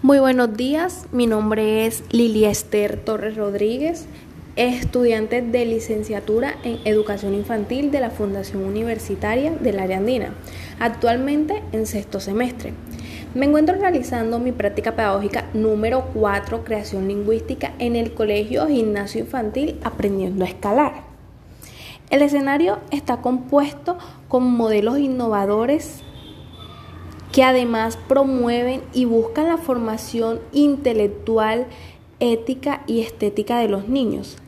Muy buenos días, mi nombre es Lilia Esther Torres Rodríguez, estudiante de licenciatura en Educación Infantil de la Fundación Universitaria del Área Andina, actualmente en sexto semestre. Me encuentro realizando mi práctica pedagógica número 4, creación lingüística, en el Colegio Gimnasio Infantil Aprendiendo a Escalar. El escenario está compuesto con modelos innovadores que además promueven y buscan la formación intelectual, ética y estética de los niños.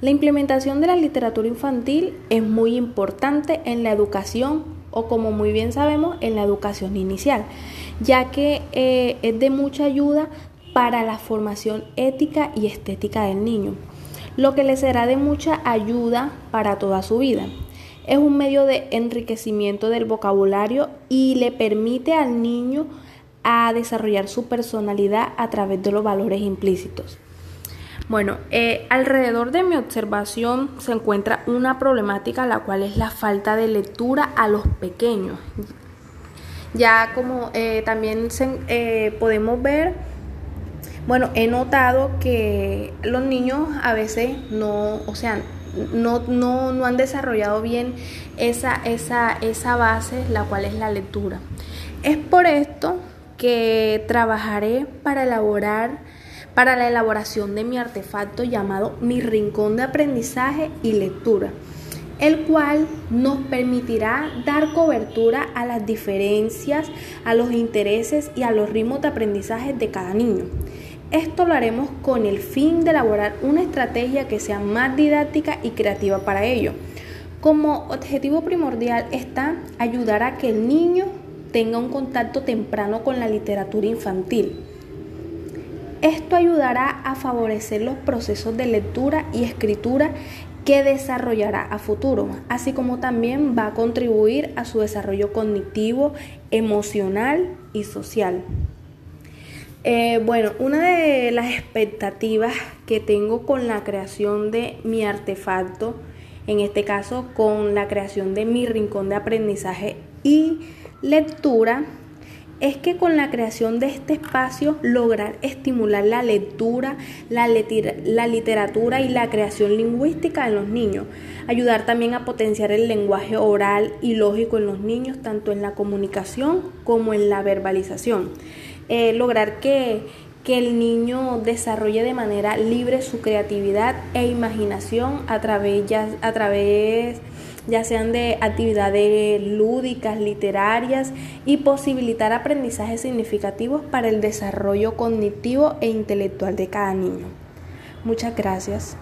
La implementación de la literatura infantil es muy importante en la educación o como muy bien sabemos en la educación inicial, ya que eh, es de mucha ayuda para la formación ética y estética del niño, lo que le será de mucha ayuda para toda su vida es un medio de enriquecimiento del vocabulario y le permite al niño a desarrollar su personalidad a través de los valores implícitos. Bueno, eh, alrededor de mi observación se encuentra una problemática, la cual es la falta de lectura a los pequeños. Ya como eh, también eh, podemos ver, bueno, he notado que los niños a veces no, o sea, no, no, no han desarrollado bien esa, esa, esa base, la cual es la lectura. Es por esto que trabajaré para elaborar para la elaboración de mi artefacto llamado Mi Rincón de Aprendizaje y Lectura, el cual nos permitirá dar cobertura a las diferencias, a los intereses y a los ritmos de aprendizaje de cada niño. Esto lo haremos con el fin de elaborar una estrategia que sea más didáctica y creativa para ello. Como objetivo primordial está ayudar a que el niño tenga un contacto temprano con la literatura infantil. Esto ayudará a favorecer los procesos de lectura y escritura que desarrollará a futuro, así como también va a contribuir a su desarrollo cognitivo, emocional y social. Eh, bueno, una de las expectativas que tengo con la creación de mi artefacto, en este caso con la creación de mi rincón de aprendizaje y lectura, es que con la creación de este espacio lograr estimular la lectura, la, la, literatura y la creación lingüística en los niños. Ayudar también a potenciar el lenguaje oral y lógico en los niños, tanto en la comunicación como en la verbalización. Eh, lograr que, el niño desarrolle de manera libre su creatividad e imaginación a través, ya, a través ya sean de actividades lúdicas, literarias y posibilitar aprendizajes significativos para el desarrollo cognitivo e intelectual de cada niño. Muchas gracias.